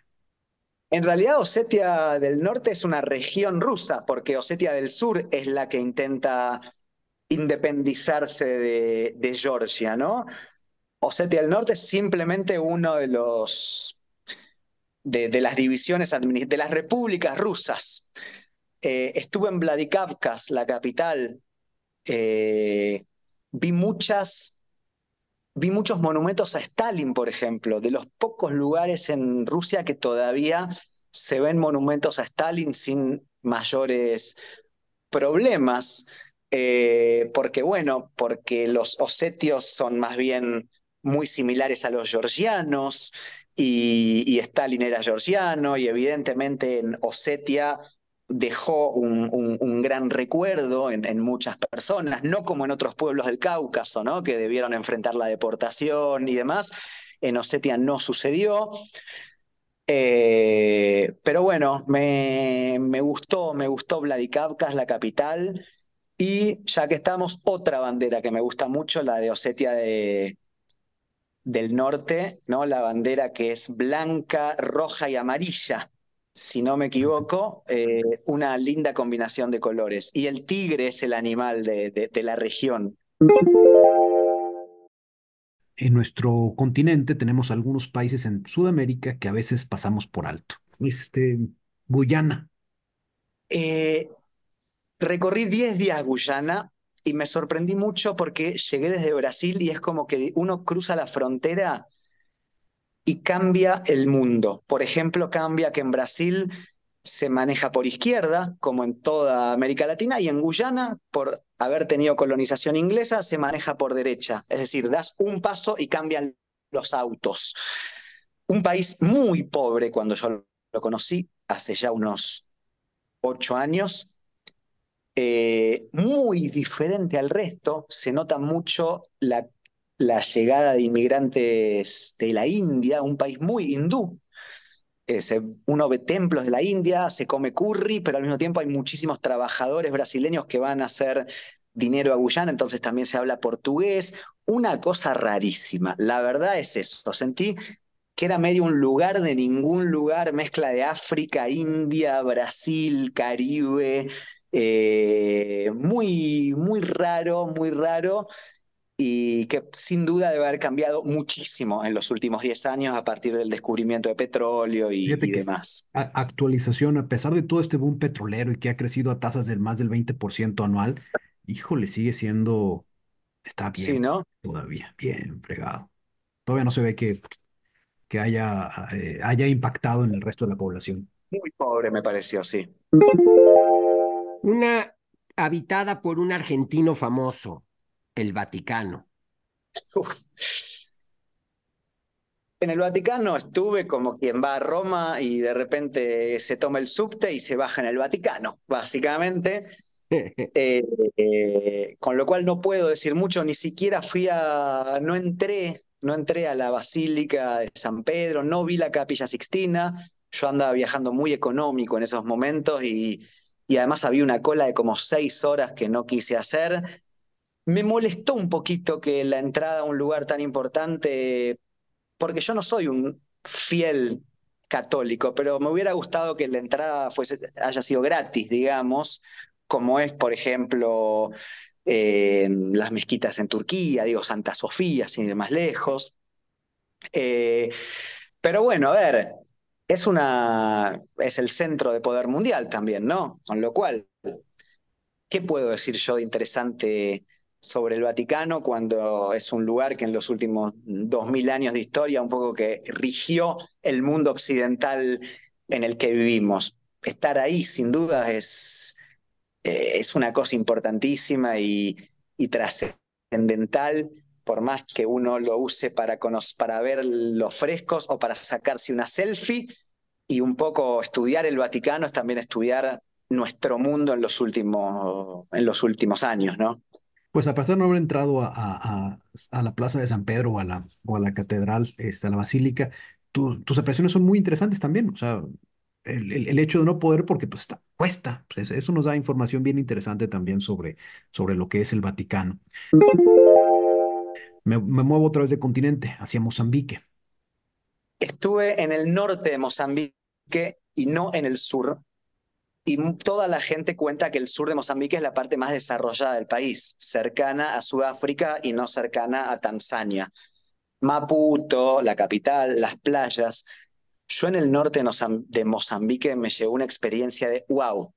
En realidad, Osetia del Norte es una región rusa, porque Osetia del Sur es la que intenta independizarse de, Georgia, ¿no? Osetia del Norte es simplemente uno de los de, las divisiones de las repúblicas rusas. Eh, estuve en Vladikavkaz, la capital. Eh, vi muchas vi muchos monumentos a Stalin, por ejemplo, de los pocos lugares en Rusia que todavía se ven monumentos a Stalin sin mayores problemas. Eh, porque bueno, porque los osetios son más bien muy similares a los georgianos y, Stalin era georgiano y evidentemente en Osetia dejó un, gran recuerdo en, muchas personas, no como en otros pueblos del Cáucaso, ¿no? que debieron enfrentar la deportación y demás. En Osetia no sucedió. Eh, pero bueno, me, me, gustó, me gustó Vladikavkaz, la capital. Y ya que estamos, otra bandera que me gusta mucho, la de Osetia de, del Norte, ¿no? La bandera que es blanca, roja y amarilla, si no me equivoco, eh, una linda combinación de colores. Y el tigre es el animal de, de, la región. En nuestro continente tenemos algunos países en Sudamérica que a veces pasamos por alto. Este, Guyana. Eh, Recorrí 10 días Guyana y me sorprendí mucho porque llegué desde Brasil y es como que uno cruza la frontera y cambia el mundo. Por ejemplo, cambia que en Brasil se maneja por izquierda, como en toda América Latina, y en Guyana, por haber tenido colonización inglesa, se maneja por derecha. Es decir, das un paso y cambian los autos. Un país muy pobre cuando yo lo conocí, hace ya unos ocho años, eh, muy diferente al resto. Se nota mucho la, la, llegada de inmigrantes de la India, un país muy hindú. Eh, uno ve templos de la India, se come curry, pero al mismo tiempo hay muchísimos trabajadores brasileños que van a hacer dinero a Guyana, entonces también se habla portugués. Una cosa rarísima. La verdad es eso. Sentí que era medio un lugar de ningún lugar, mezcla de África, India, Brasil, Caribe, eh, muy, muy raro, muy raro, y que sin duda debe haber cambiado muchísimo en los últimos 10 años a partir del descubrimiento de petróleo y, demás. Actualización, a pesar de todo este boom petrolero y que ha crecido a tasas del más del 20% anual, híjole, sigue siendo, está bien ¿no? todavía, bien fregado. Todavía no se ve que, que haya, eh, haya impactado en el resto de la población. Muy pobre me pareció, sí. Una habitada por un argentino famoso, el Vaticano. En el Vaticano estuve como quien va a Roma y de repente se toma el subte y se baja en el Vaticano, básicamente. Eh, eh, con lo cual no puedo decir mucho, ni siquiera fui a, no entré, no entré a la Basílica de San Pedro, no vi la Capilla Sixtina, yo andaba viajando muy económico en esos momentos y, y además había una cola de como seis horas que no quise hacer. Me molestó un poquito que la entrada a un lugar tan importante, porque yo no soy un fiel católico, pero me hubiera gustado que la entrada fuese, haya sido gratis, digamos, como es, por ejemplo, en las mezquitas en Turquía, digo, Santa Sofía, sin ir más lejos. Eh, pero bueno, a ver, es una es el centro de poder mundial también, ¿no? Con lo cual, ¿qué puedo decir yo de interesante sobre el Vaticano cuando es un lugar que en los últimos dos mil años de historia un poco que rigió el mundo occidental en el que vivimos? Estar ahí, sin duda, es, eh, es una cosa importantísima y, y trascendental por más que uno lo use para, para ver los frescos o para sacarse una selfie, y un poco estudiar el Vaticano es también estudiar nuestro mundo en los últimos, en los últimos años, ¿no? Pues a pesar de no haber entrado a, a, a, la Plaza de San Pedro o a la, o a la Catedral, este, a la Basílica, tus apreciaciones son muy interesantes también. O sea, el, el, hecho de no poder, porque pues está, cuesta. Pues eso nos da información bien interesante también sobre, sobre lo que es el Vaticano. Me, me muevo otra vez de continente, hacia Mozambique. Estuve en el norte de Mozambique y no en el sur. Y toda la gente cuenta que el sur de Mozambique es la parte más desarrollada del país, cercana a Sudáfrica y no cercana a Tanzania. Maputo, la capital, las playas. Yo en el norte de Mozambique me llevó una experiencia de, wow,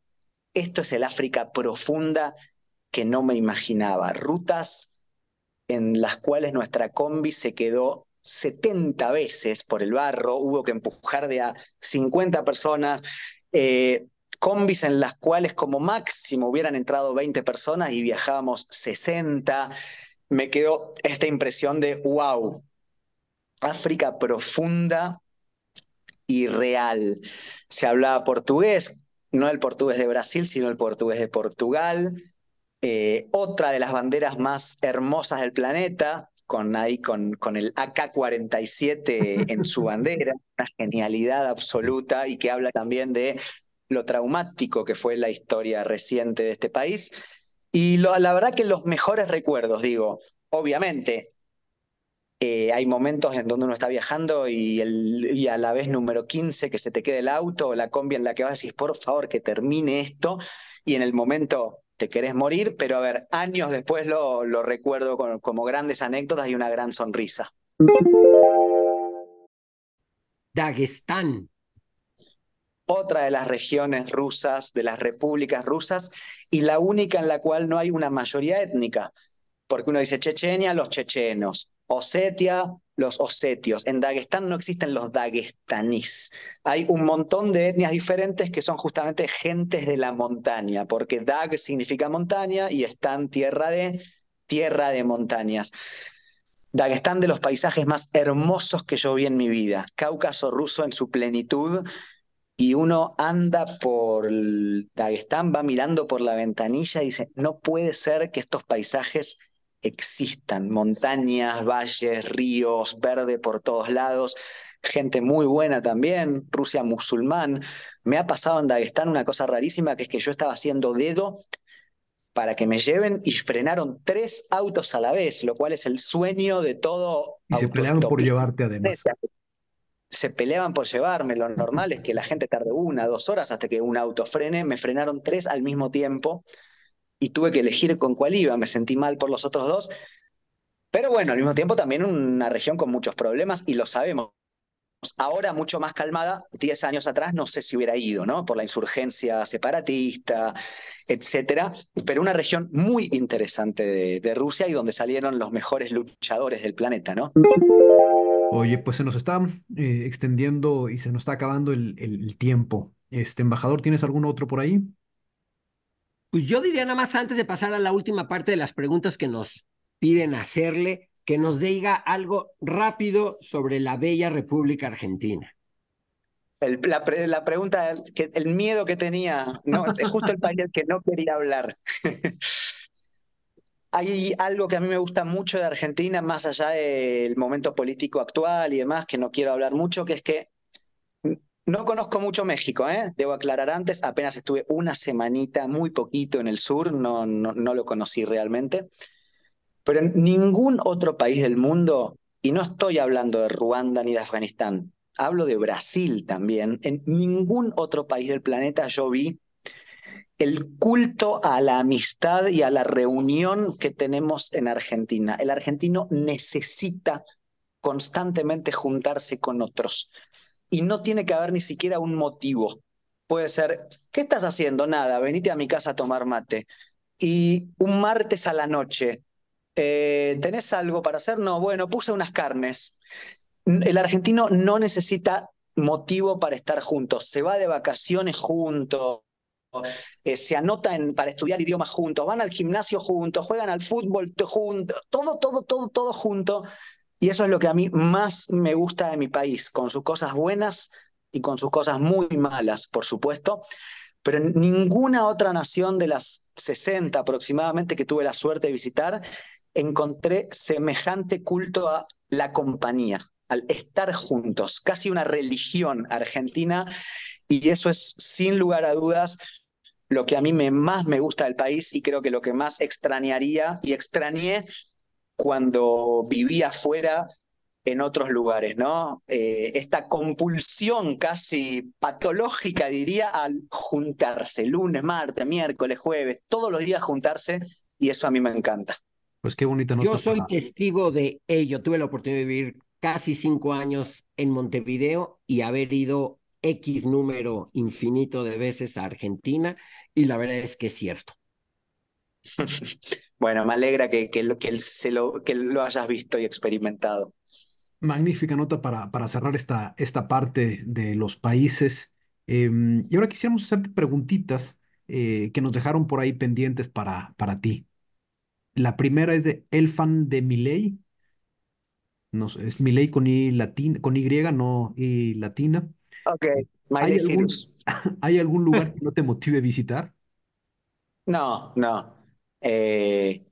esto es el África profunda que no me imaginaba. Rutas en las cuales nuestra combi se quedó 70 veces por el barro, hubo que empujar de a 50 personas, eh, combis en las cuales como máximo hubieran entrado 20 personas y viajábamos 60. Me quedó esta impresión de, wow, África profunda y real. Se hablaba portugués, no el portugués de Brasil, sino el portugués de Portugal. Eh, otra de las banderas más hermosas del planeta, con, ahí, con, con el AK-47 en su bandera, una genialidad absoluta y que habla también de lo traumático que fue la historia reciente de este país. Y la verdad que los mejores recuerdos, digo, obviamente, eh, hay momentos en donde uno está viajando y, a la vez número 15 que se te quede el auto o la combi en la que vas a decir, por favor, que termine esto. Y en el momento te querés morir, pero a ver, años después lo, lo recuerdo como grandes anécdotas y una gran sonrisa. Dagestán. Otra de las regiones rusas, de las repúblicas rusas, y la única en la cual no hay una mayoría étnica. Porque uno dice Chechenia, los chechenos, Osetia, los osetios. En Dagestán no existen los dagestanís. Hay un montón de etnias diferentes que son justamente gentes de la montaña, porque Dag significa montaña y están tierra de tierra de montañas. Dagestán de los paisajes más hermosos que yo vi en mi vida. Cáucaso ruso en su plenitud. Y uno anda por Dagestán, va mirando por la ventanilla y dice, no puede ser que estos paisajes existan, montañas, valles, ríos, verde por todos lados, gente muy buena también, Rusia musulmán. Me ha pasado en Dagestán una cosa rarísima, que es que yo estaba haciendo dedo para que me lleven y frenaron tres autos a la vez, lo cual es el sueño de todo. Y se pelearon por llevarte además. Se peleaban por llevarme, lo normal es que la gente tarde una, dos horas hasta que un auto frene, me frenaron tres al mismo tiempo y tuve que elegir con cuál iba, me sentí mal por los otros dos, pero bueno, al mismo tiempo también una región con muchos problemas y lo sabemos. Ahora mucho más calmada, 10 años atrás no sé si hubiera ido, ¿no? Por la insurgencia separatista, etcétera, pero una región muy interesante de, Rusia y donde salieron los mejores luchadores del planeta, ¿no? Oye, pues se nos está eh, extendiendo y se nos está acabando el, el tiempo. Este embajador, ¿tienes algún otro por ahí? Pues yo diría nada más antes de pasar a la última parte de las preguntas que nos piden hacerle, que nos diga algo rápido sobre la bella República Argentina. la, pregunta, que, el miedo que tenía, ¿no? es justo el país que no quería hablar. Hay algo que a mí me gusta mucho de Argentina, más allá del momento político actual y demás, que no quiero hablar mucho, que es que no conozco mucho México, ¿eh? debo aclarar antes, apenas estuve una semanita, muy poquito en el sur, no, no, lo conocí realmente, pero en ningún otro país del mundo, y no estoy hablando de Ruanda ni de Afganistán, hablo de Brasil también, en ningún otro país del planeta yo vi el culto a la amistad y a la reunión que tenemos en Argentina. El argentino necesita constantemente juntarse con otros y no tiene que haber ni siquiera un motivo. Puede ser, ¿qué estás haciendo? Nada, venite a mi casa a tomar mate. Y un martes a la noche, eh, ¿tenés algo para hacer? No, bueno, puse unas carnes. El argentino no necesita motivo para estar juntos, se va de vacaciones juntos, eh, se anotan para estudiar idiomas juntos, van al gimnasio juntos, juegan al fútbol juntos, todo, todo, todo, todo junto. Y eso es lo que a mí más me gusta de mi país, con sus cosas buenas y con sus cosas muy malas, por supuesto, pero en ninguna otra nación de las 60 aproximadamente que tuve la suerte de visitar, encontré semejante culto a la compañía, al estar juntos, casi una religión argentina, y eso es sin lugar a dudas lo que a mí me, más me gusta del país y creo que lo que más extrañaría y extrañé cuando vivía afuera en otros lugares, ¿no? Eh, esta compulsión casi patológica, diría, al juntarse, lunes, martes, miércoles, jueves, todos los días juntarse, y eso a mí me encanta. Pues qué bonita nota. Yo soy testigo de ello. Tuve la oportunidad de vivir casi cinco años en Montevideo y haber ido X número infinito de veces a Argentina, y la verdad es que es cierto. bueno, me alegra que, que, que, se lo, que lo hayas visto y experimentado. Magnífica nota para, para cerrar esta, esta parte de los países. Em, y ahora quisiéramos hacerte preguntitas eh, que nos dejaron por ahí pendientes para, para ti. La primera es de Elfan de Miley. No es Miley con I latina, con Y, no I latina. Ok, ¿Hay algún, ¿Hay algún lugar que no te motive a visitar? No, no. Eh,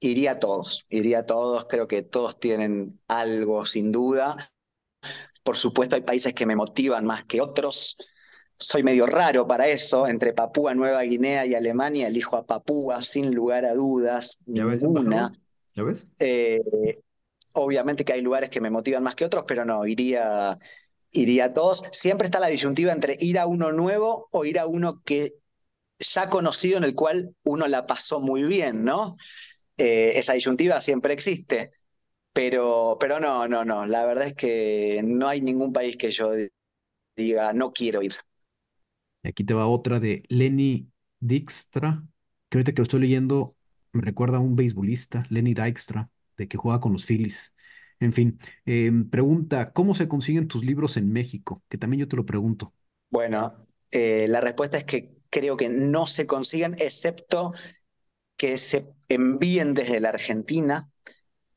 Iría a todos, iría a todos, creo que todos tienen algo sin duda. Por supuesto hay países que me motivan más que otros. Soy medio raro para eso, entre Papúa Nueva Guinea y Alemania elijo a Papúa sin lugar a dudas, ¿Ya ves, ninguna. ¿Ya ves? Eh, obviamente que hay lugares que me motivan más que otros, pero no, iría, iría a todos. Siempre está la disyuntiva entre ir a uno nuevo o ir a uno que ya conocido en el cual uno la pasó muy bien, ¿no? Eh, esa disyuntiva siempre existe. Pero, pero no, no, no. La verdad es que no hay ningún país que yo diga no quiero ir. Aquí te va otra de Lenny Dijkstra, que ahorita que lo estoy leyendo me recuerda a un beisbolista, Lenny Dijkstra, de que juega con los Phillies. En fin, em, pregunta, ¿cómo se consiguen tus libros en México? Que también yo te lo pregunto. Bueno, eh, la respuesta es que creo que no se consiguen, excepto que se envíen desde la Argentina,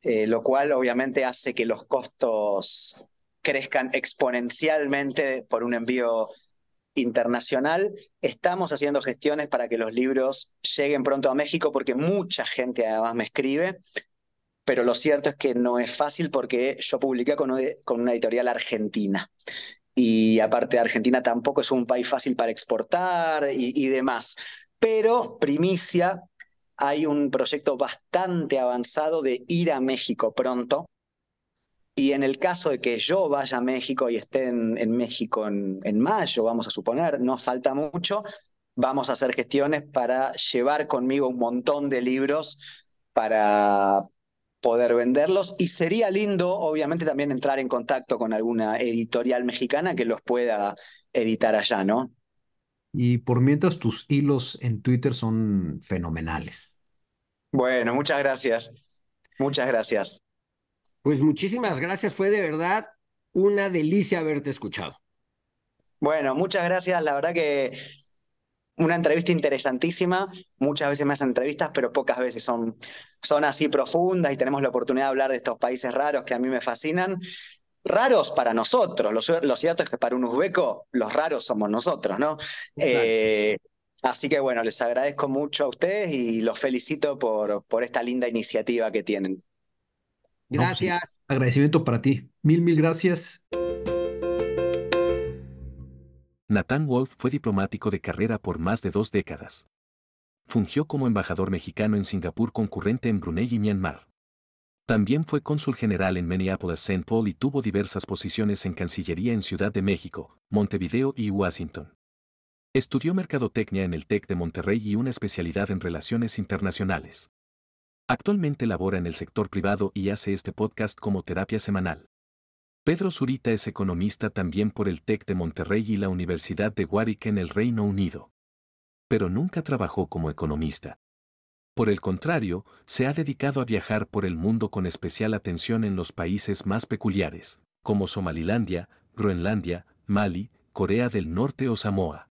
eh, lo cual obviamente hace que los costos crezcan exponencialmente por un envío internacional. Estamos haciendo gestiones para que los libros lleguen pronto a México porque mucha gente además me escribe, pero lo cierto es que no es fácil porque yo publiqué con, una editorial argentina. Y aparte Argentina tampoco es un país fácil para exportar y, demás. Pero primicia, hay un proyecto bastante avanzado de ir a México pronto. Y en el caso de que yo vaya a México y esté en, México en, en, mayo, vamos a suponer, no falta mucho, vamos a hacer gestiones para llevar conmigo un montón de libros para poder venderlos. Y sería lindo, obviamente, también entrar en contacto con alguna editorial mexicana que los pueda editar allá, ¿no? Y por mientras tus hilos en Twitter son fenomenales. Bueno, muchas gracias. Muchas gracias. Pues muchísimas gracias. Fue de verdad una delicia haberte escuchado. Bueno, muchas gracias. La verdad que una entrevista interesantísima. Muchas veces me hacen entrevistas, pero pocas veces son, son así profundas y tenemos la oportunidad de hablar de estos países raros que a mí me fascinan raros para nosotros. Lo, cierto es que para un uzbeco los raros somos nosotros, ¿no? Eh, así que bueno, les agradezco mucho a ustedes y los felicito por, por esta linda iniciativa que tienen. Pues gracias. agradecimiento para ti. Mil, mil gracias. Nathan Wolf fue diplomático de carrera por más de dos décadas. Fungió como embajador mexicano en Singapur concurrente en Brunei y Myanmar. También fue cónsul general en Minneapolis-St. Paul y tuvo diversas posiciones en Cancillería en Ciudad de México, Montevideo y Washington. Estudió mercadotecnia en el TEC de Monterrey y una especialidad en relaciones internacionales. Actualmente labora en el sector privado y hace este podcast como terapia semanal. Pedro Zurita es economista también por el TEC de Monterrey y la Universidad de Warwick en el Reino Unido. Pero nunca trabajó como economista. Por el contrario, se ha dedicado a viajar por el mundo con especial atención en los países más peculiares, como Somalilandia, Groenlandia, Mali, Corea del Norte o Samoa.